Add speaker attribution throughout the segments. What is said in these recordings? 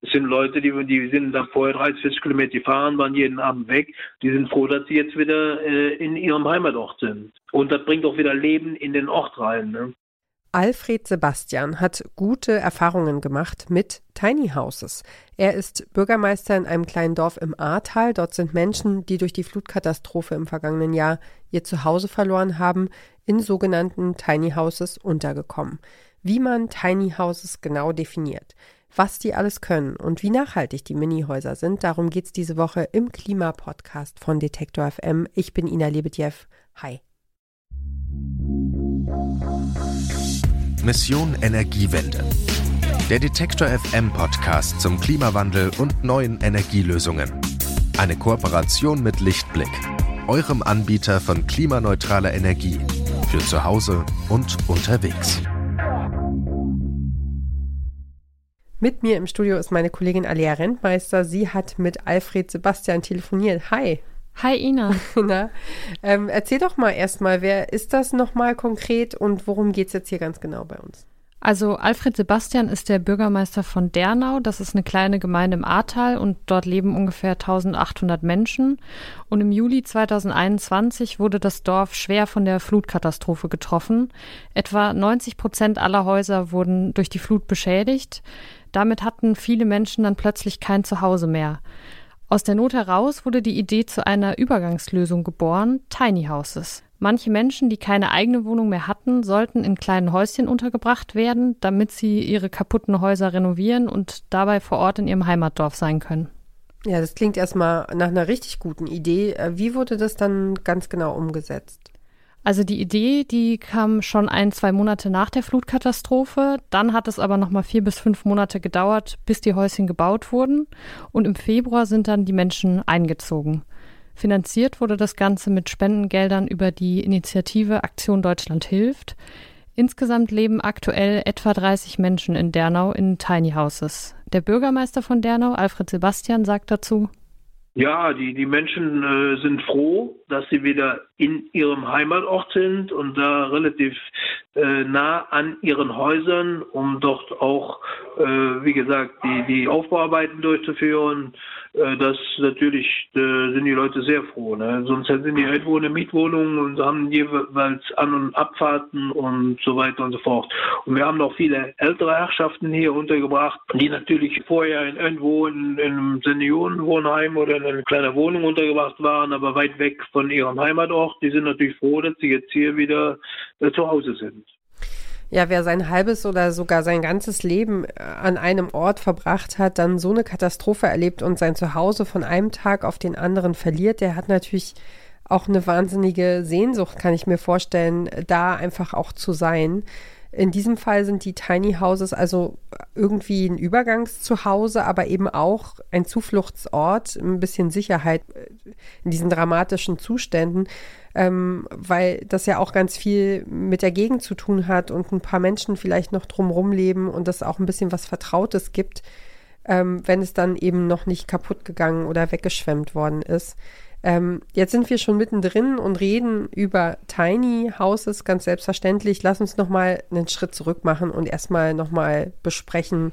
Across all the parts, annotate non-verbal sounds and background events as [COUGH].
Speaker 1: Es sind Leute, die, die sind da vorher 30, 40 Kilometer gefahren, waren jeden Abend weg. Die sind froh, dass sie jetzt wieder äh, in ihrem Heimatort sind. Und das bringt auch wieder Leben in den Ort rein. Ne?
Speaker 2: Alfred Sebastian hat gute Erfahrungen gemacht mit Tiny Houses. Er ist Bürgermeister in einem kleinen Dorf im Ahrtal. Dort sind Menschen, die durch die Flutkatastrophe im vergangenen Jahr ihr Zuhause verloren haben, in sogenannten Tiny Houses untergekommen. Wie man Tiny Houses genau definiert, was die alles können und wie nachhaltig die Minihäuser sind, darum geht es diese Woche im Klimapodcast von Detektor FM. Ich bin Ina Lebedjew. Hi.
Speaker 3: Mission Energiewende. Der Detektor FM Podcast zum Klimawandel und neuen Energielösungen. Eine Kooperation mit Lichtblick, eurem Anbieter von klimaneutraler Energie für zu Hause und unterwegs.
Speaker 2: Mit mir im Studio ist meine Kollegin Alia Rentmeister. Sie hat mit Alfred Sebastian telefoniert. Hi.
Speaker 4: Hi Ina. [LAUGHS]
Speaker 2: Na, ähm, erzähl doch mal erstmal, wer ist das nochmal konkret und worum geht es jetzt hier ganz genau bei uns?
Speaker 4: Also Alfred Sebastian ist der Bürgermeister von Dernau. Das ist eine kleine Gemeinde im Ahrtal und dort leben ungefähr 1800 Menschen. Und im Juli 2021 wurde das Dorf schwer von der Flutkatastrophe getroffen. Etwa 90 Prozent aller Häuser wurden durch die Flut beschädigt. Damit hatten viele Menschen dann plötzlich kein Zuhause mehr. Aus der Not heraus wurde die Idee zu einer Übergangslösung geboren, Tiny Houses. Manche Menschen, die keine eigene Wohnung mehr hatten, sollten in kleinen Häuschen untergebracht werden, damit sie ihre kaputten Häuser renovieren und dabei vor Ort in ihrem Heimatdorf sein können.
Speaker 2: Ja, das klingt erstmal nach einer richtig guten Idee. Äh, wie wurde das dann ganz genau umgesetzt?
Speaker 4: Also die Idee, die kam schon ein, zwei Monate nach der Flutkatastrophe. Dann hat es aber noch mal vier bis fünf Monate gedauert, bis die Häuschen gebaut wurden. Und im Februar sind dann die Menschen eingezogen. Finanziert wurde das Ganze mit Spendengeldern über die Initiative Aktion Deutschland hilft. Insgesamt leben aktuell etwa 30 Menschen in Dernau in Tiny Houses. Der Bürgermeister von Dernau, Alfred Sebastian, sagt dazu,
Speaker 1: ja, die, die Menschen äh, sind froh, dass sie wieder in ihrem Heimatort sind und da relativ äh, nah an ihren Häusern, um dort auch, äh, wie gesagt, die, die Aufbauarbeiten durchzuführen. Äh, das natürlich äh, sind die Leute sehr froh. Ne? Sonst sind die irgendwo in der Mietwohnung und haben jeweils An- und Abfahrten und so weiter und so fort. Und wir haben noch viele ältere Herrschaften hier untergebracht, die natürlich vorher in, irgendwo in, in einem Seniorenwohnheim oder in einer kleinen Wohnung untergebracht waren, aber weit weg von ihrem Heimatort. Die sind natürlich froh, dass sie jetzt hier wieder äh, zu Hause sind.
Speaker 2: Ja, wer sein halbes oder sogar sein ganzes Leben äh, an einem Ort verbracht hat, dann so eine Katastrophe erlebt und sein Zuhause von einem Tag auf den anderen verliert, der hat natürlich auch eine wahnsinnige Sehnsucht, kann ich mir vorstellen, da einfach auch zu sein. In diesem Fall sind die Tiny Houses also irgendwie ein Übergangszuhause, aber eben auch ein Zufluchtsort, ein bisschen Sicherheit äh, in diesen dramatischen Zuständen ähm, weil das ja auch ganz viel mit der Gegend zu tun hat und ein paar Menschen vielleicht noch drumherum leben und das auch ein bisschen was Vertrautes gibt, ähm, wenn es dann eben noch nicht kaputt gegangen oder weggeschwemmt worden ist. Ähm, jetzt sind wir schon mittendrin und reden über Tiny Houses ganz selbstverständlich. Lass uns nochmal einen Schritt zurück machen und erstmal nochmal besprechen,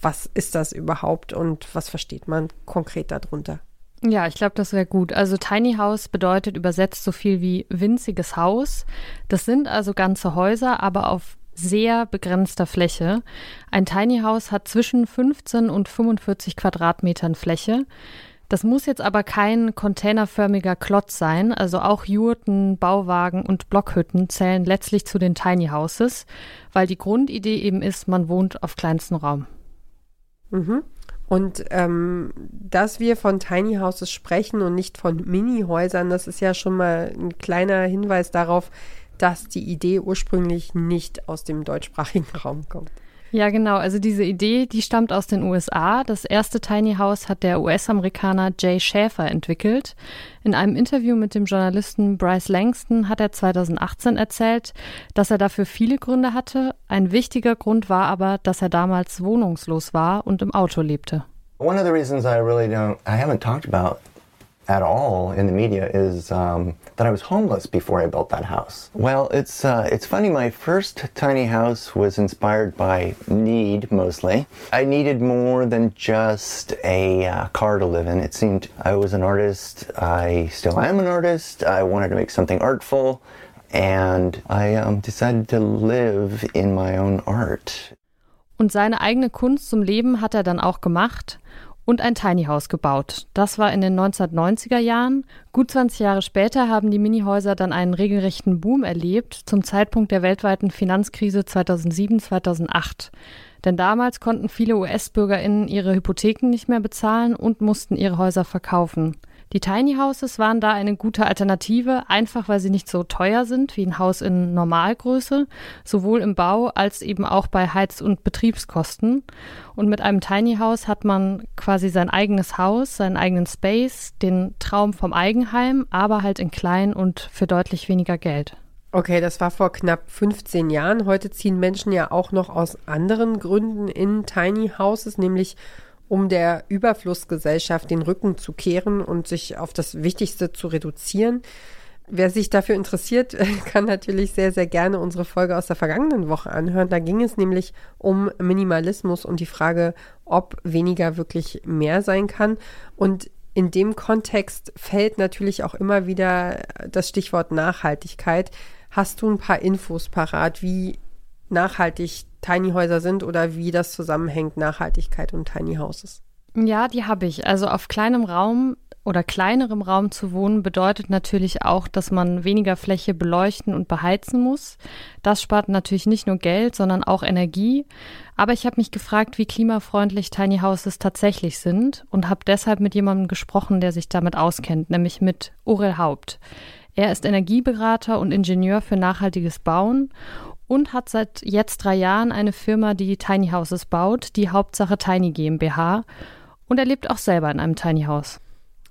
Speaker 2: was ist das überhaupt und was versteht man konkret darunter.
Speaker 4: Ja, ich glaube, das wäre gut. Also Tiny House bedeutet übersetzt so viel wie winziges Haus. Das sind also ganze Häuser, aber auf sehr begrenzter Fläche. Ein Tiny House hat zwischen 15 und 45 Quadratmetern Fläche. Das muss jetzt aber kein containerförmiger Klotz sein, also auch Jurten, Bauwagen und Blockhütten zählen letztlich zu den Tiny Houses, weil die Grundidee eben ist, man wohnt auf kleinstem Raum.
Speaker 2: Mhm. Und ähm, dass wir von Tiny Houses sprechen und nicht von Mini-Häusern, das ist ja schon mal ein kleiner Hinweis darauf, dass die Idee ursprünglich nicht aus dem deutschsprachigen [LAUGHS] Raum kommt.
Speaker 4: Ja, genau. Also diese Idee, die stammt aus den USA. Das erste Tiny House hat der US-Amerikaner Jay Schäfer entwickelt. In einem Interview mit dem Journalisten Bryce Langston hat er 2018 erzählt, dass er dafür viele Gründe hatte. Ein wichtiger Grund war aber, dass er damals wohnungslos war und im Auto lebte.
Speaker 5: One of the reasons I really don't, I haven't talked about at all in the media is um, that I was homeless before I built that house. Well, it's uh, it's funny. My first tiny house was inspired by need mostly. I needed more than just a uh, car to live in. It seemed I was an artist. I still am an artist. I wanted to make something artful, and I um, decided to live in my own art.
Speaker 4: Und seine eigene Kunst zum Leben hat er dann auch gemacht und ein Tiny House gebaut. Das war in den 1990er Jahren. Gut 20 Jahre später haben die Minihäuser dann einen regelrechten Boom erlebt, zum Zeitpunkt der weltweiten Finanzkrise 2007-2008. Denn damals konnten viele US-BürgerInnen ihre Hypotheken nicht mehr bezahlen und mussten ihre Häuser verkaufen. Die Tiny Houses waren da eine gute Alternative, einfach weil sie nicht so teuer sind wie ein Haus in Normalgröße, sowohl im Bau als eben auch bei Heiz- und Betriebskosten. Und mit einem Tiny House hat man quasi sein eigenes Haus, seinen eigenen Space, den Traum vom Eigenheim, aber halt in klein und für deutlich weniger Geld.
Speaker 2: Okay, das war vor knapp 15 Jahren. Heute ziehen Menschen ja auch noch aus anderen Gründen in Tiny Houses, nämlich um der Überflussgesellschaft den Rücken zu kehren und sich auf das Wichtigste zu reduzieren. Wer sich dafür interessiert, [LAUGHS] kann natürlich sehr, sehr gerne unsere Folge aus der vergangenen Woche anhören. Da ging es nämlich um Minimalismus und die Frage, ob weniger wirklich mehr sein kann. Und in dem Kontext fällt natürlich auch immer wieder das Stichwort Nachhaltigkeit. Hast du ein paar Infos parat, wie nachhaltig Tiny Häuser sind oder wie das zusammenhängt, Nachhaltigkeit und Tiny Houses?
Speaker 4: Ja, die habe ich. Also auf kleinem Raum oder kleinerem Raum zu wohnen bedeutet natürlich auch, dass man weniger Fläche beleuchten und beheizen muss. Das spart natürlich nicht nur Geld, sondern auch Energie. Aber ich habe mich gefragt, wie klimafreundlich Tiny Houses tatsächlich sind und habe deshalb mit jemandem gesprochen, der sich damit auskennt, nämlich mit Orel Haupt. Er ist Energieberater und Ingenieur für nachhaltiges Bauen und hat seit jetzt drei Jahren eine Firma, die Tiny Houses baut, die Hauptsache Tiny GmbH. Und er lebt auch selber in einem Tiny House.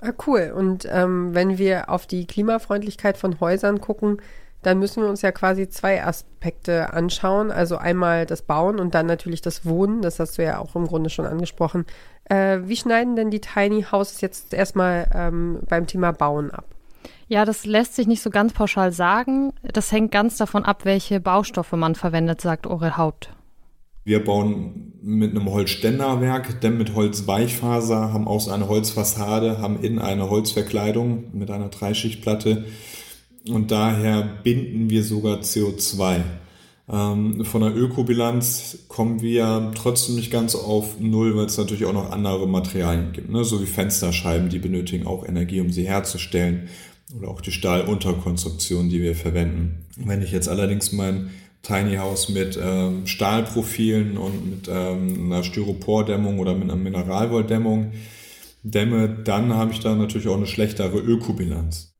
Speaker 2: Ah, cool. Und ähm, wenn wir auf die Klimafreundlichkeit von Häusern gucken, dann müssen wir uns ja quasi zwei Aspekte anschauen. Also einmal das Bauen und dann natürlich das Wohnen. Das hast du ja auch im Grunde schon angesprochen. Äh, wie schneiden denn die Tiny Houses jetzt erstmal ähm, beim Thema Bauen ab?
Speaker 4: Ja, das lässt sich nicht so ganz pauschal sagen. Das hängt ganz davon ab, welche Baustoffe man verwendet, sagt Orel Haupt.
Speaker 6: Wir bauen mit einem Holzständerwerk, denn mit Holzweichfaser, haben außen eine Holzfassade, haben innen eine Holzverkleidung mit einer Dreischichtplatte und daher binden wir sogar CO2. Ähm, von der Ökobilanz kommen wir trotzdem nicht ganz auf Null, weil es natürlich auch noch andere Materialien gibt, ne? so wie Fensterscheiben, die benötigen auch Energie, um sie herzustellen oder auch die Stahlunterkonstruktion, die wir verwenden. Wenn ich jetzt allerdings mein Tiny House mit ähm, Stahlprofilen und mit ähm, einer Styropordämmung oder mit einer Mineralwolldämmung dämme, dann habe ich da natürlich auch eine schlechtere Ökobilanz.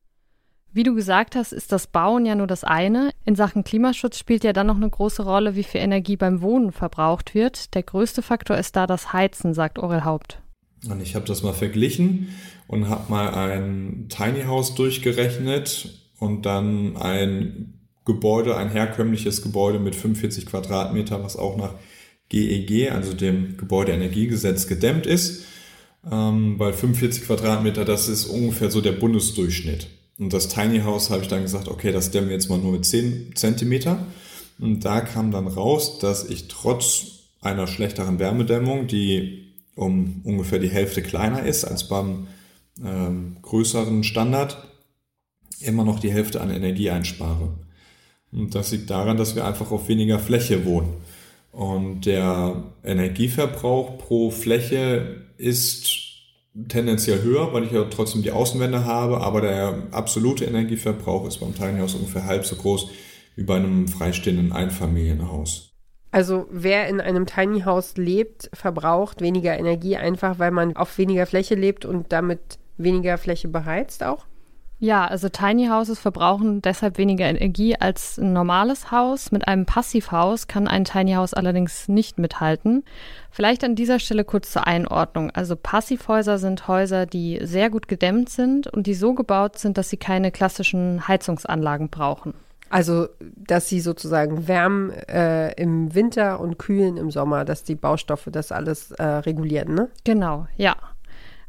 Speaker 4: Wie du gesagt hast, ist das Bauen ja nur das eine. In Sachen Klimaschutz spielt ja dann noch eine große Rolle, wie viel Energie beim Wohnen verbraucht wird. Der größte Faktor ist da das Heizen, sagt Orel Haupt.
Speaker 6: Und ich habe das mal verglichen und habe mal ein Tiny House durchgerechnet und dann ein Gebäude, ein herkömmliches Gebäude mit 45 Quadratmeter, was auch nach GEG, e also dem Gebäudeenergiegesetz, gedämmt ist. Ähm, weil 45 Quadratmeter, das ist ungefähr so der Bundesdurchschnitt. Und das Tiny House habe ich dann gesagt, okay, das dämmen wir jetzt mal nur mit 10 Zentimeter. Und da kam dann raus, dass ich trotz einer schlechteren Wärmedämmung, die um ungefähr die Hälfte kleiner ist als beim ähm, größeren Standard immer noch die Hälfte an Energie einspare. Und das liegt daran, dass wir einfach auf weniger Fläche wohnen. Und der Energieverbrauch pro Fläche ist tendenziell höher, weil ich ja trotzdem die Außenwände habe, aber der absolute Energieverbrauch ist beim Tiny House ungefähr halb so groß wie bei einem freistehenden Einfamilienhaus.
Speaker 2: Also wer in einem Tiny House lebt, verbraucht weniger Energie, einfach weil man auf weniger Fläche lebt und damit weniger Fläche beheizt auch?
Speaker 4: Ja, also Tiny Houses verbrauchen deshalb weniger Energie als ein normales Haus. Mit einem Passivhaus kann ein Tiny House allerdings nicht mithalten. Vielleicht an dieser Stelle kurz zur Einordnung. Also Passivhäuser sind Häuser, die sehr gut gedämmt sind und die so gebaut sind, dass sie keine klassischen Heizungsanlagen brauchen.
Speaker 2: Also, dass sie sozusagen wärmen äh, im Winter und kühlen im Sommer, dass die Baustoffe das alles äh, regulieren, ne?
Speaker 4: Genau, ja.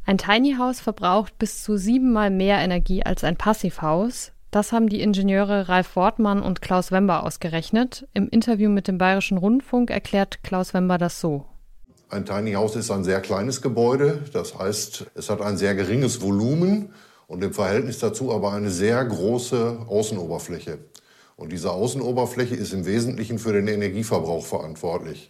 Speaker 4: Ein Tiny House verbraucht bis zu siebenmal mehr Energie als ein Passivhaus. Das haben die Ingenieure Ralf Wortmann und Klaus Wember ausgerechnet. Im Interview mit dem Bayerischen Rundfunk erklärt Klaus Wember das so.
Speaker 7: Ein Tiny House ist ein sehr kleines Gebäude. Das heißt, es hat ein sehr geringes Volumen und im Verhältnis dazu aber eine sehr große Außenoberfläche. Und diese Außenoberfläche ist im Wesentlichen für den Energieverbrauch verantwortlich.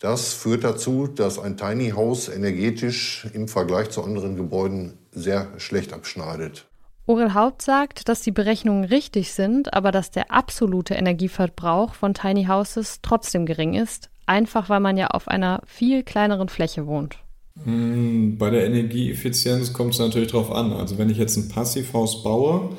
Speaker 7: Das führt dazu, dass ein Tiny House energetisch im Vergleich zu anderen Gebäuden sehr schlecht abschneidet.
Speaker 4: Orel Haupt sagt, dass die Berechnungen richtig sind, aber dass der absolute Energieverbrauch von Tiny Houses trotzdem gering ist, einfach weil man ja auf einer viel kleineren Fläche wohnt.
Speaker 6: Hm, bei der Energieeffizienz kommt es natürlich darauf an. Also wenn ich jetzt ein Passivhaus baue,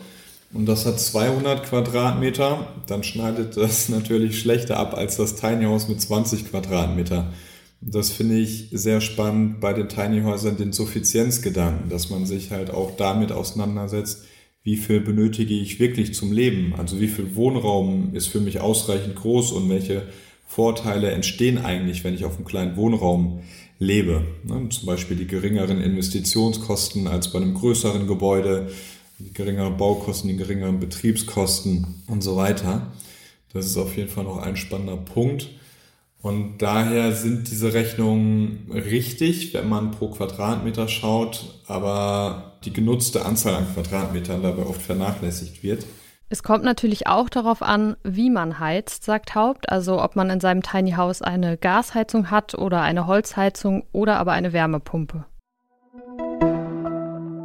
Speaker 6: und das hat 200 Quadratmeter, dann schneidet das [LAUGHS] natürlich schlechter ab als das Tiny House mit 20 Quadratmeter. Das finde ich sehr spannend bei den Tiny Häusern, den Suffizienzgedanken, dass man sich halt auch damit auseinandersetzt, wie viel benötige ich wirklich zum Leben? Also wie viel Wohnraum ist für mich ausreichend groß und welche Vorteile entstehen eigentlich, wenn ich auf einem kleinen Wohnraum lebe? Ne? Zum Beispiel die geringeren Investitionskosten als bei einem größeren Gebäude, die geringeren Baukosten, die geringeren Betriebskosten und so weiter. Das ist auf jeden Fall noch ein spannender Punkt. Und daher sind diese Rechnungen richtig, wenn man pro Quadratmeter schaut, aber die genutzte Anzahl an Quadratmetern dabei oft vernachlässigt wird.
Speaker 4: Es kommt natürlich auch darauf an, wie man heizt, sagt Haupt, also ob man in seinem Tiny House eine Gasheizung hat oder eine Holzheizung oder aber eine Wärmepumpe.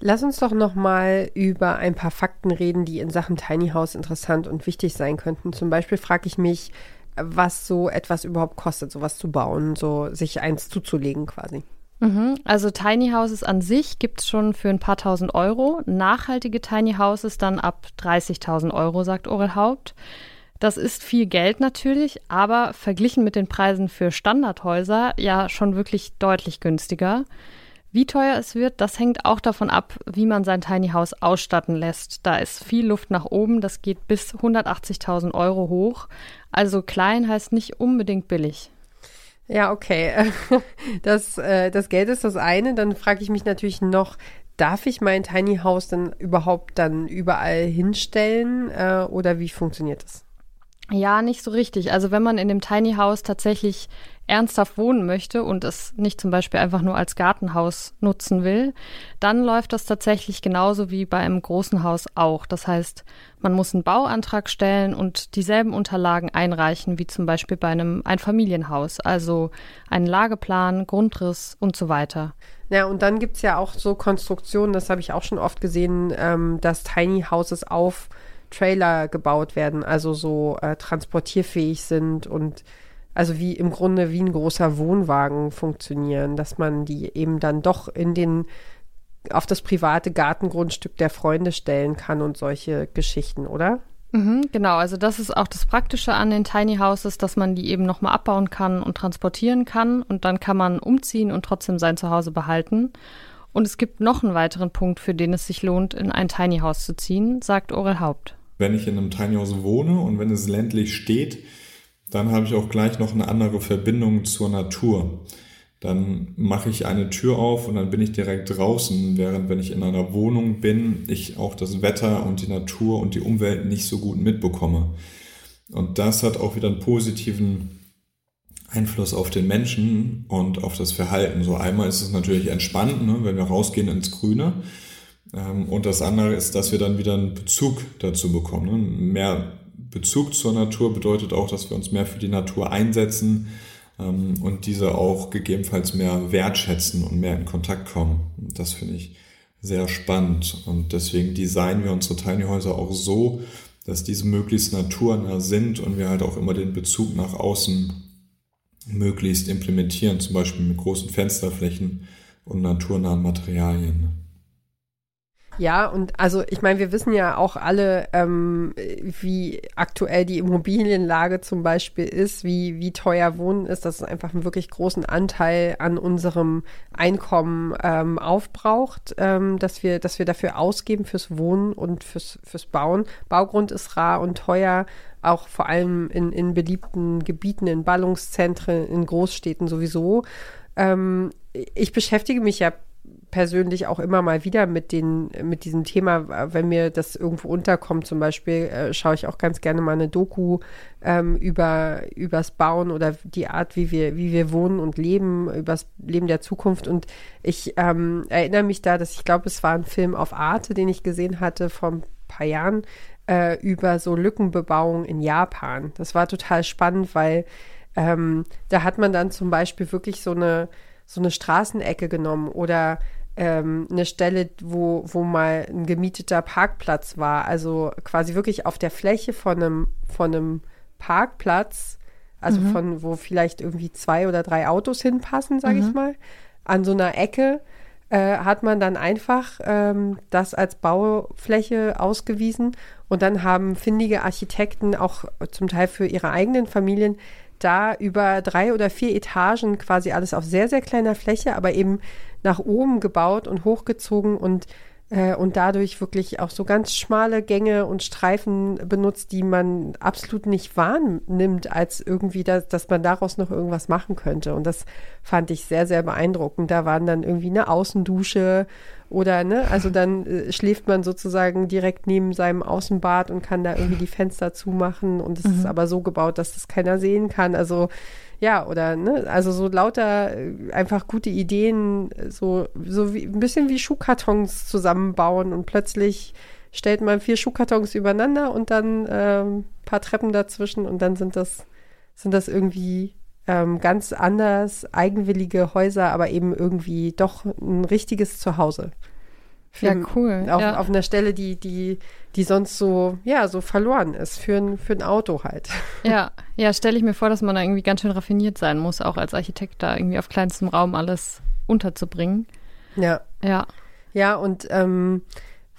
Speaker 2: Lass uns doch noch mal über ein paar Fakten reden, die in Sachen Tiny House interessant und wichtig sein könnten. Zum Beispiel frage ich mich, was so etwas überhaupt kostet, sowas zu bauen, so sich eins zuzulegen quasi.
Speaker 4: Mhm. Also Tiny Houses an sich gibt es schon für ein paar tausend Euro. Nachhaltige Tiny Houses dann ab 30.000 Euro, sagt Orel Haupt. Das ist viel Geld natürlich, aber verglichen mit den Preisen für Standardhäuser ja schon wirklich deutlich günstiger. Wie teuer es wird, das hängt auch davon ab, wie man sein Tiny House ausstatten lässt. Da ist viel Luft nach oben, das geht bis 180.000 Euro hoch. Also klein heißt nicht unbedingt billig.
Speaker 2: Ja, okay. [LAUGHS] Das, äh, das Geld ist das eine. Dann frage ich mich natürlich noch, darf ich mein Tiny House denn überhaupt dann überall hinstellen äh, oder wie funktioniert das?
Speaker 4: Ja, nicht so richtig. Also wenn man in dem Tiny House tatsächlich ernsthaft wohnen möchte und es nicht zum Beispiel einfach nur als Gartenhaus nutzen will, dann läuft das tatsächlich genauso wie bei einem großen Haus auch. Das heißt, man muss einen Bauantrag stellen und dieselben Unterlagen einreichen wie zum Beispiel bei einem Einfamilienhaus, also einen Lageplan, Grundriss und so weiter.
Speaker 2: Ja, und dann gibt's ja auch so Konstruktionen, das habe ich auch schon oft gesehen, ähm, dass Tiny Houses auf Trailer gebaut werden, also so äh, transportierfähig sind und also wie im Grunde wie ein großer Wohnwagen funktionieren, dass man die eben dann doch in den auf das private Gartengrundstück der Freunde stellen kann und solche Geschichten, oder?
Speaker 4: Mhm, genau, also das ist auch das Praktische an den Tiny Houses, dass man die eben nochmal abbauen kann und transportieren kann und dann kann man umziehen und trotzdem sein Zuhause behalten. Und es gibt noch einen weiteren Punkt, für den es sich lohnt, in ein Tiny House zu ziehen, sagt Orel Haupt.
Speaker 6: Wenn ich in einem Tiny House wohne und wenn es ländlich steht, dann habe ich auch gleich noch eine andere Verbindung zur Natur. Dann mache ich eine Tür auf und dann bin ich direkt draußen, während wenn ich in einer Wohnung bin, ich auch das Wetter und die Natur und die Umwelt nicht so gut mitbekomme. Und das hat auch wieder einen positiven Einfluss auf den Menschen und auf das Verhalten. So einmal ist es natürlich entspannt, ne, wenn wir rausgehen ins Grüne. Ähm, und das andere ist, dass wir dann wieder einen Bezug dazu bekommen. Ne? Mehr Bezug zur Natur bedeutet auch, dass wir uns mehr für die Natur einsetzen ähm, und diese auch gegebenenfalls mehr wertschätzen und mehr in Kontakt kommen. Das finde ich sehr spannend und deswegen designen wir unsere Tiny Häuser auch so, dass diese möglichst naturnah sind und wir halt auch immer den Bezug nach außen möglichst implementieren, zum Beispiel mit großen Fensterflächen und naturnahen Materialien.
Speaker 2: Ja, und also ich meine, wir wissen ja auch alle, ähm, wie aktuell die Immobilienlage zum Beispiel ist, wie, wie teuer Wohnen ist, dass es einfach einen wirklich großen Anteil an unserem Einkommen ähm, aufbraucht, ähm, dass wir, dass wir dafür ausgeben fürs Wohnen und fürs, fürs Bauen. Baugrund ist rar und teuer, auch vor allem in, in beliebten Gebieten, in Ballungszentren, in Großstädten sowieso. Ähm, ich beschäftige mich ja persönlich auch immer mal wieder mit den, mit diesem Thema, wenn mir das irgendwo unterkommt, zum Beispiel, äh, schaue ich auch ganz gerne mal eine Doku ähm, über übers Bauen oder die Art, wie wir, wie wir wohnen und leben, übers Leben der Zukunft. Und ich ähm, erinnere mich da, dass ich glaube, es war ein Film auf Arte, den ich gesehen hatte vor ein paar Jahren, äh, über so Lückenbebauung in Japan. Das war total spannend, weil ähm, da hat man dann zum Beispiel wirklich so eine so eine Straßenecke genommen oder ähm, eine Stelle, wo, wo mal ein gemieteter Parkplatz war. Also quasi wirklich auf der Fläche von einem, von einem Parkplatz, also mhm. von wo vielleicht irgendwie zwei oder drei Autos hinpassen, sage mhm. ich mal, an so einer Ecke äh, hat man dann einfach ähm, das als Baufläche ausgewiesen und dann haben findige Architekten auch zum Teil für ihre eigenen Familien da über drei oder vier Etagen quasi alles auf sehr, sehr kleiner Fläche, aber eben nach oben gebaut und hochgezogen und äh, und dadurch wirklich auch so ganz schmale Gänge und Streifen benutzt, die man absolut nicht wahrnimmt, als irgendwie, das, dass man daraus noch irgendwas machen könnte. Und das fand ich sehr, sehr beeindruckend. Da waren dann irgendwie eine Außendusche oder, ne, also dann äh, schläft man sozusagen direkt neben seinem Außenbad und kann da irgendwie die Fenster zumachen und es mhm. ist aber so gebaut, dass das keiner sehen kann. Also ja, oder, ne, also so lauter äh, einfach gute Ideen, so, so wie, ein bisschen wie Schuhkartons zusammenbauen und plötzlich stellt man vier Schuhkartons übereinander und dann ähm, paar Treppen dazwischen und dann sind das, sind das irgendwie ähm, ganz anders eigenwillige Häuser, aber eben irgendwie doch ein richtiges Zuhause.
Speaker 4: Für, ja, cool.
Speaker 2: Auf,
Speaker 4: ja.
Speaker 2: auf einer Stelle, die, die, die sonst so, ja, so verloren ist für ein, für ein Auto halt. [LAUGHS]
Speaker 4: Ja, ja, stelle ich mir vor, dass man da irgendwie ganz schön raffiniert sein muss, auch als Architekt da irgendwie auf kleinstem Raum alles unterzubringen.
Speaker 2: Ja.
Speaker 4: Ja.
Speaker 2: Ja, und ähm,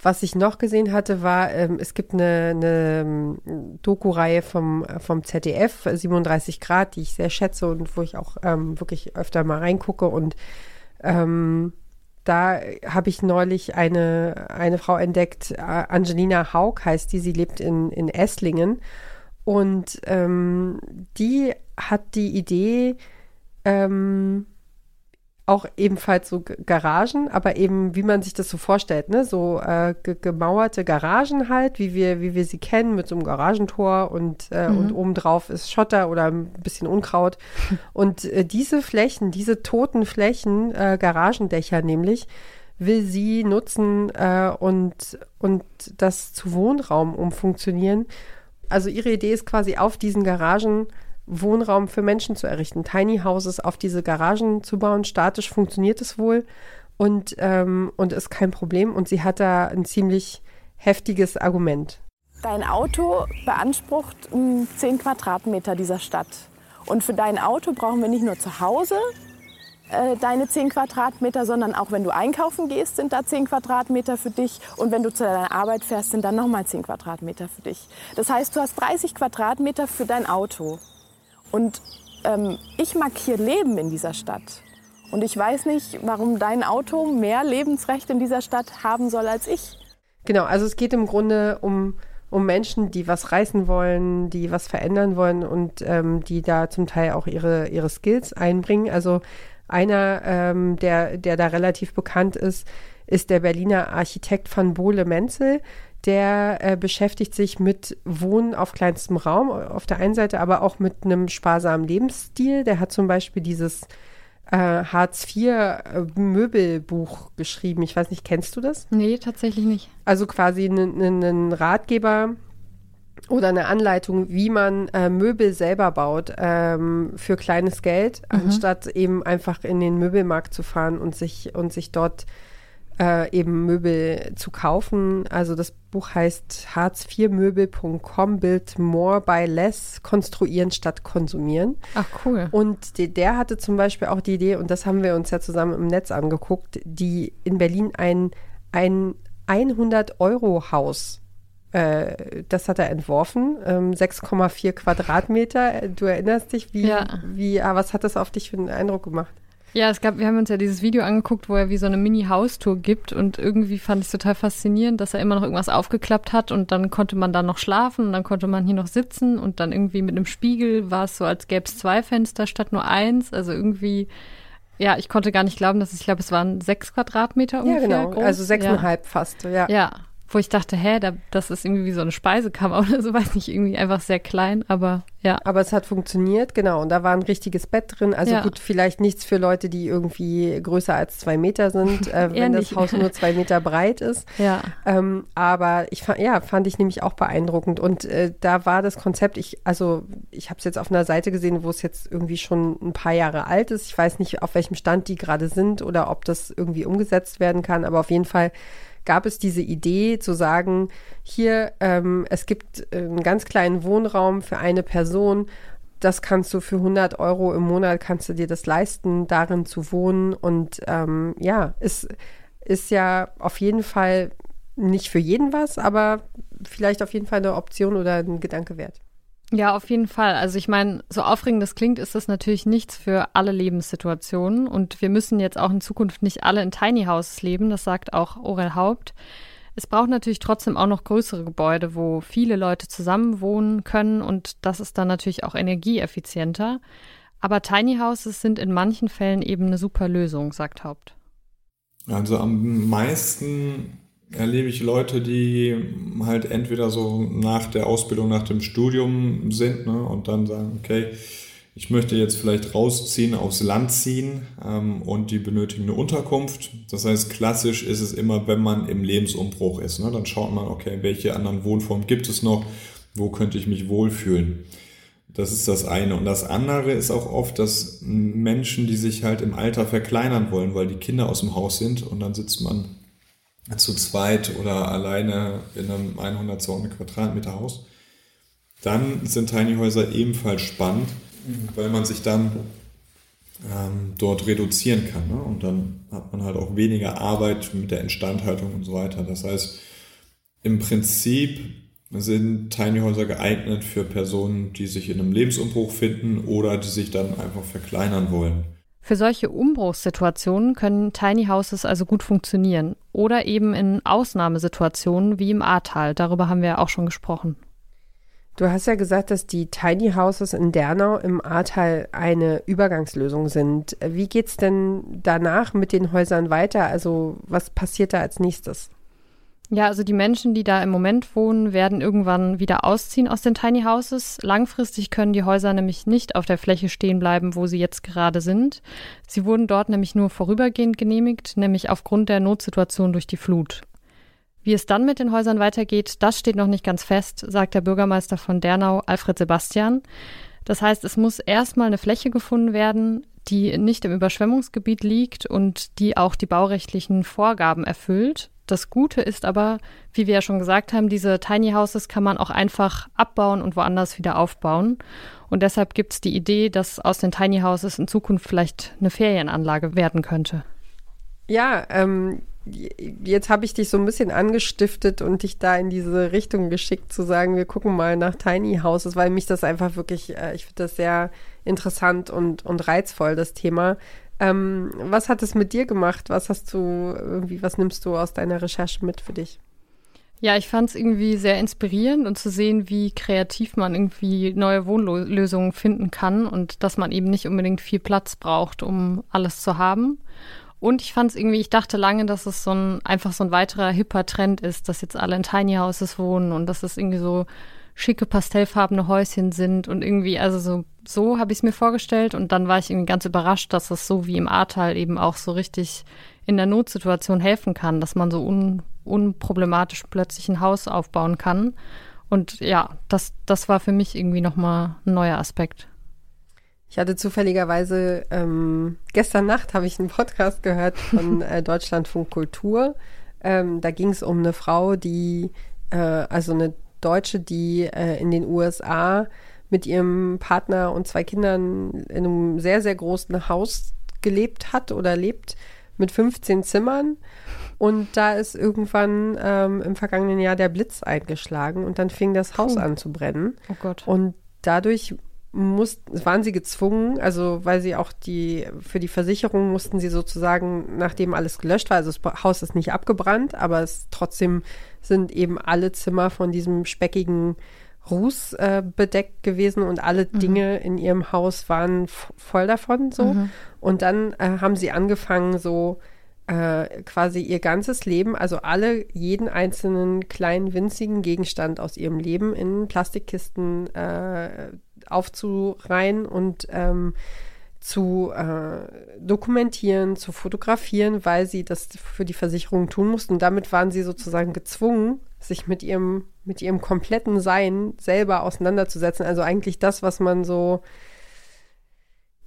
Speaker 2: was ich noch gesehen hatte, war, ähm, es gibt eine, eine ähm, Doku-Reihe vom, vom ZDF, 37 Grad, die ich sehr schätze und wo ich auch ähm, wirklich öfter mal reingucke und ähm, da habe ich neulich eine, eine Frau entdeckt, Angelina Haug heißt die, sie lebt in, in Esslingen. Und ähm, die hat die Idee, ähm, auch ebenfalls so Garagen, aber eben wie man sich das so vorstellt, ne? So äh, ge gemauerte Garagen halt, wie wir, wie wir sie kennen, mit so einem Garagentor und, äh, mhm. und obendrauf ist Schotter oder ein bisschen Unkraut. [LAUGHS] Und äh, diese Flächen, diese toten Flächen, äh, Garagendächer nämlich, will sie nutzen äh, und, und das zu Wohnraum umfunktionieren. Also ihre Idee ist quasi auf diesen Garagen Wohnraum für Menschen zu errichten, Tiny Houses auf diese Garagen zu bauen. Statisch funktioniert es wohl und, ähm, und ist kein Problem. Und sie hat da ein ziemlich heftiges Argument.
Speaker 8: Dein Auto beansprucht 10 Quadratmeter dieser Stadt. Und für dein Auto brauchen wir nicht nur zu Hause äh, deine 10 Quadratmeter, sondern auch wenn du einkaufen gehst, sind da 10 Quadratmeter für dich. Und wenn du zu deiner Arbeit fährst, sind dann nochmal 10 Quadratmeter für dich. Das heißt, du hast 30 Quadratmeter für dein Auto. Und ähm, ich mag hier leben in dieser Stadt. Und ich weiß nicht, warum dein Auto mehr Lebensrecht in dieser Stadt haben soll als ich.
Speaker 2: Genau, also es geht im Grunde um, um Menschen, die was reißen wollen, die was verändern wollen und ähm, die da zum Teil auch ihre, ihre Skills einbringen. Also einer, ähm, der, der da relativ bekannt ist, ist der Berliner Architekt van Bohle Menzel der äh, beschäftigt sich mit Wohnen auf kleinstem Raum auf der einen Seite, aber auch mit einem sparsamen Lebensstil. Der hat zum Beispiel dieses äh, Hartz-IV-Möbelbuch äh, geschrieben. Ich weiß nicht, kennst du das?
Speaker 4: Nee, tatsächlich nicht.
Speaker 2: Also quasi einen Ratgeber oder eine Anleitung, wie man äh, Möbel selber baut ähm, für kleines Geld, mhm. anstatt eben einfach in den Möbelmarkt zu fahren und sich und sich dort äh, eben Möbel zu kaufen. Also das Buch heißt Hartz-IV-Möbel.com, Build More by Less, konstruieren statt konsumieren.
Speaker 4: Ach cool.
Speaker 2: Und der, der hatte zum Beispiel auch die Idee, und das haben wir uns ja zusammen im Netz angeguckt, die in Berlin ein, ein 100-Euro-Haus äh, das hat er entworfen, ähm, 6,4 Quadratmeter. Du erinnerst dich, wie,
Speaker 4: Ja.
Speaker 2: wie ah, was hat das auf dich für einen Eindruck gemacht?
Speaker 4: Ja, es gab, wir haben uns ja dieses Video angeguckt, wo er wie so eine Mini-Haustour gibt und irgendwie fand ich es total faszinierend, dass er immer noch irgendwas aufgeklappt hat und dann konnte man da noch schlafen und dann konnte man hier noch sitzen und dann irgendwie mit einem Spiegel war es so, als gäbe es zwei Fenster statt nur eins. Also irgendwie, ja, ich konnte gar nicht glauben, dass es, ich glaube, es waren sechs Quadratmeter ungefähr.
Speaker 2: ja, genau.
Speaker 4: Groß.
Speaker 2: Also
Speaker 4: ja.
Speaker 2: sechseinhalb fast. Ja.
Speaker 4: Ja, wo ich dachte, hä, da, das ist irgendwie wie so eine Speisekammer [LAUGHS] oder so, weiß nicht, irgendwie einfach sehr klein, aber ja.
Speaker 2: Aber es hat funktioniert, genau. Und da war ein richtiges Bett drin. Also
Speaker 4: Ja.
Speaker 2: gut, vielleicht nichts für Leute, die irgendwie größer als zwei Meter sind, [LAUGHS] äh, wenn das. Haus nur [LAUGHS] zwei Meter breit ist.
Speaker 4: Ja.
Speaker 2: Ähm, aber ich fand, ja, fand ich nämlich auch beeindruckend. Und äh, da war das Konzept, ich, also ich habe es jetzt auf einer Seite gesehen, wo es jetzt irgendwie schon ein paar Jahre alt ist. Ich weiß nicht, auf welchem Stand die gerade sind oder ob das irgendwie umgesetzt werden kann, aber auf jeden Fall gab es diese Idee zu sagen, hier, ähm, es gibt einen ganz kleinen Wohnraum für eine Person, das kannst du für 100 Euro im Monat, kannst du dir das leisten, darin zu wohnen. Und ähm, ja, es ist ja auf jeden Fall nicht für jeden was, aber vielleicht auf jeden Fall eine Option oder ein Gedanke wert.
Speaker 4: Ja, auf jeden Fall. Also ich meine, so aufregend das klingt, ist das natürlich nichts für alle Lebenssituationen. Und wir müssen jetzt auch in Zukunft nicht alle in Tiny Houses leben. Das sagt auch Orel Haupt. Es braucht natürlich trotzdem auch noch größere Gebäude, wo viele Leute zusammen wohnen können. Und das ist dann natürlich auch energieeffizienter. Aber Tiny Houses sind in manchen Fällen eben eine super Lösung, sagt Haupt.
Speaker 6: Also am meisten erlebe ich Leute, die halt entweder so nach der Ausbildung, nach dem Studium sind ne, und dann sagen, okay, ich möchte jetzt vielleicht rausziehen, aufs Land ziehen ähm, und die benötigen eine Unterkunft. Das heißt, klassisch ist es immer, wenn man im Lebensumbruch ist. Ne, dann schaut man, okay, welche anderen Wohnformen gibt es noch, wo könnte ich mich wohlfühlen. Das ist das eine. Und das andere ist auch oft, dass Menschen, die sich halt im Alter verkleinern wollen, weil die Kinder aus dem Haus sind und dann sitzt man zu zweit oder alleine in einem 100, 200 Quadratmeter Haus, dann sind Tiny Häuser ebenfalls spannend, weil man sich dann ähm, dort reduzieren kann. Ne? Und dann hat man halt auch weniger Arbeit mit der Instandhaltung und so weiter. Das heißt, im Prinzip sind Tiny Häuser geeignet für Personen, die sich in einem Lebensumbruch finden oder die sich dann einfach verkleinern wollen.
Speaker 4: Für solche Umbruchssituationen können Tiny Houses also gut funktionieren oder eben in Ausnahmesituationen wie im Ahrtal. Darüber haben wir auch schon gesprochen.
Speaker 2: Du hast ja gesagt, dass die Tiny Houses in Dernau im Ahrtal eine Übergangslösung sind. Wie geht's denn danach mit den Häusern weiter? Also was passiert da als nächstes?
Speaker 4: Ja, also die Menschen, die da im Moment wohnen, werden irgendwann wieder ausziehen aus den Tiny Houses. Langfristig können die Häuser nämlich nicht auf der Fläche stehen bleiben, wo sie jetzt gerade sind. Sie wurden dort nämlich nur vorübergehend genehmigt, nämlich aufgrund der Notsituation durch die Flut. Wie es dann mit den Häusern weitergeht, das steht noch nicht ganz fest, sagt der Bürgermeister von Dernau, Alfred Sebastian. Das heißt, es muss erstmal eine Fläche gefunden werden, die nicht im Überschwemmungsgebiet liegt und die auch die baurechtlichen Vorgaben erfüllt. Das Gute ist aber, wie wir ja schon gesagt haben, diese Tiny Houses kann man auch einfach abbauen und woanders wieder aufbauen. Und deshalb gibt es die Idee, dass aus den Tiny Houses in Zukunft vielleicht eine Ferienanlage werden könnte.
Speaker 2: Ja, ähm, jetzt habe ich dich so ein bisschen angestiftet und dich da in diese Richtung geschickt, zu sagen, wir gucken mal nach Tiny Houses, weil mich das einfach wirklich, äh, ich finde das sehr interessant und, und reizvoll, das Thema. Ähm, was hat es mit dir gemacht? Was hast du irgendwie, was nimmst du aus deiner Recherche mit für dich?
Speaker 4: Ja, ich fand es irgendwie sehr inspirierend und zu sehen, wie kreativ man irgendwie neue Wohnlösungen finden kann und dass man eben nicht unbedingt viel Platz braucht, um alles zu haben. Und ich fand es irgendwie, ich dachte lange, dass es so ein einfach so ein weiterer hipper Trend ist, dass jetzt alle in Tiny Houses wohnen und dass es irgendwie so schicke pastellfarbene Häuschen sind und irgendwie, also so, so habe ich es mir vorgestellt und dann war ich irgendwie ganz überrascht, dass es so wie im Ahrtal eben auch so richtig in der Notsituation helfen kann, dass man so un, unproblematisch plötzlich ein Haus aufbauen kann. Und ja, das, das war für mich irgendwie nochmal ein neuer Aspekt.
Speaker 2: Ich hatte zufälligerweise ähm, gestern Nacht habe ich einen Podcast gehört von [LAUGHS] äh, Deutschlandfunk Kultur. Ähm, da ging es um eine Frau, die äh, also eine Deutsche, die äh, in den USA mit ihrem Partner und zwei Kindern in einem sehr, sehr großen Haus gelebt hat oder lebt mit 15 Zimmern. Und da ist irgendwann ähm, im vergangenen Jahr der Blitz eingeschlagen und dann fing das Haus an zu brennen.
Speaker 4: Oh Gott.
Speaker 2: Und dadurch mussten, waren sie gezwungen, also weil sie auch die, für die Versicherung mussten sie sozusagen, nachdem alles gelöscht war, also das Haus ist nicht abgebrannt, aber es trotzdem sind eben alle Zimmer von diesem speckigen Ruß äh, bedeckt gewesen und alle mhm. Dinge in ihrem Haus waren voll davon so. Mhm. Und dann äh, haben sie angefangen, so äh, quasi ihr ganzes Leben, also alle, jeden einzelnen kleinen winzigen Gegenstand aus ihrem Leben in Plastikkisten äh, aufzureihen und ähm, zu äh, dokumentieren, zu fotografieren, weil sie das für die Versicherung tun mussten. Und damit waren sie sozusagen gezwungen, sich mit ihrem, mit ihrem kompletten Sein selber auseinanderzusetzen. Also eigentlich das, was man so,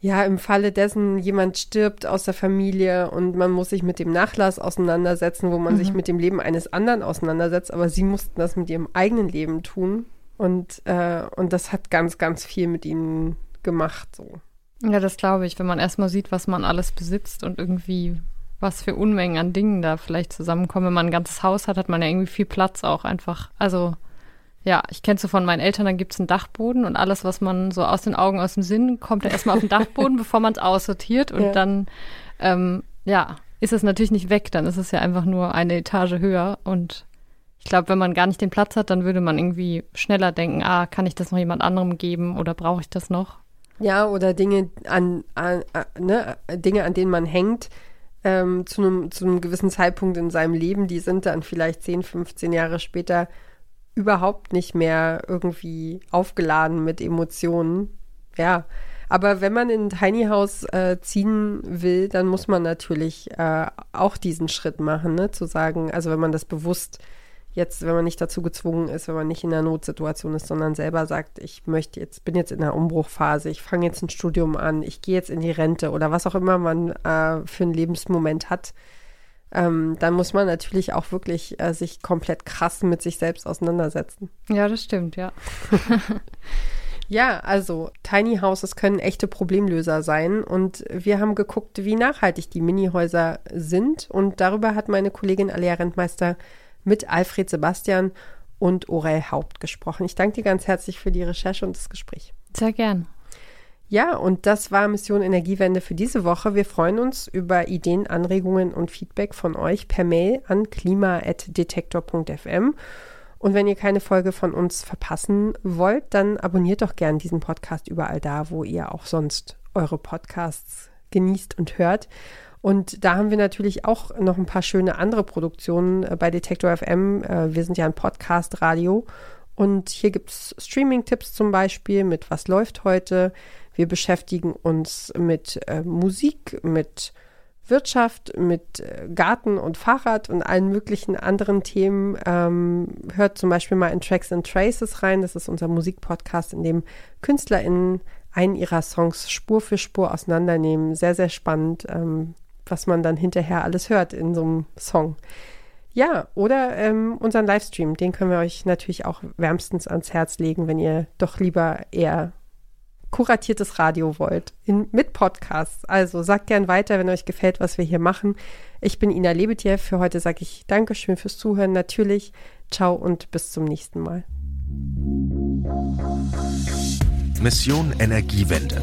Speaker 2: ja, im Falle dessen jemand stirbt aus der Familie und man muss sich mit dem Nachlass auseinandersetzen, wo man mhm. sich mit dem Leben eines anderen auseinandersetzt, aber sie mussten das mit ihrem eigenen Leben tun. Und, äh, und das hat ganz, ganz viel mit ihnen gemacht. So.
Speaker 4: Ja, das glaube ich, wenn man erstmal sieht, was man alles besitzt und irgendwie was für Unmengen an Dingen da vielleicht zusammenkommen. Wenn man ein ganzes Haus hat, hat man ja irgendwie viel Platz auch einfach. Also ja, ich kenne so von meinen Eltern, dann gibt es einen Dachboden und alles, was man so aus den Augen, aus dem Sinn, kommt ja erstmal auf den Dachboden, [LAUGHS] bevor man es aussortiert und ja. dann, ähm, ja, ist es natürlich nicht weg, dann ist es ja einfach nur eine Etage höher und ich glaube, wenn man gar nicht den Platz hat, dann würde man irgendwie schneller denken, ah, kann ich das noch jemand anderem geben oder brauche ich das noch?
Speaker 2: Ja, oder Dinge an, an, an ne, Dinge, an denen man hängt, ähm, zu, einem, zu einem gewissen Zeitpunkt in seinem Leben, die sind dann vielleicht 10, 15 Jahre später überhaupt nicht mehr irgendwie aufgeladen mit Emotionen. Ja, aber wenn man in ein Tiny House äh, ziehen will, dann muss man natürlich äh, auch diesen Schritt machen, ne? zu sagen, also wenn man das bewusst jetzt, wenn man nicht dazu gezwungen ist, wenn man nicht in einer Notsituation ist, sondern selber sagt, ich möchte jetzt, bin jetzt in einer Umbruchphase, ich fange jetzt ein Studium an, ich gehe jetzt in die Rente oder was auch immer man äh, für einen Lebensmoment hat, ähm, dann muss man natürlich auch wirklich äh, sich komplett krass mit sich selbst auseinandersetzen.
Speaker 4: Ja, das stimmt, ja. [LAUGHS]
Speaker 2: Ja, also Tiny Houses können echte Problemlöser sein und wir haben geguckt, wie nachhaltig die Minihäuser sind und darüber hat meine Kollegin Alia Rentmeister mit Alfred Sebastian und Orel Haupt gesprochen. Ich danke dir ganz herzlich für die Recherche und das Gespräch.
Speaker 4: Sehr gern.
Speaker 2: Ja, und das war Mission Energiewende für diese Woche. Wir freuen uns über Ideen, Anregungen und Feedback von euch per Mail an klima.detektor.fm. Und wenn ihr keine Folge von uns verpassen wollt, dann abonniert doch gern diesen Podcast überall da, wo ihr auch sonst eure Podcasts genießt und hört. Und da haben wir natürlich auch noch ein paar schöne andere Produktionen äh, bei Detektor FM. Äh, wir sind ja ein Podcast-Radio. Und hier gibt es Streaming-Tipps zum Beispiel mit Was läuft heute. Wir beschäftigen uns mit äh, Musik, mit Wirtschaft, mit Garten und Fahrrad und allen möglichen anderen Themen. Ähm, hört zum Beispiel mal in Tracks and Traces rein. Das ist unser Musikpodcast, in dem KünstlerInnen einen ihrer Songs Spur für Spur auseinandernehmen. Sehr, sehr spannend. Ähm, was man dann hinterher alles hört in so einem Song. Ja, oder ähm, unseren Livestream, den können wir euch natürlich auch wärmstens ans Herz legen, wenn ihr doch lieber eher kuratiertes Radio wollt, in, mit Podcasts. Also sagt gern weiter, wenn euch gefällt, was wir hier machen. Ich bin Ina Lebetjew. Für heute sage ich Dankeschön fürs Zuhören natürlich. Ciao und bis zum nächsten Mal.
Speaker 3: Mission Energiewende.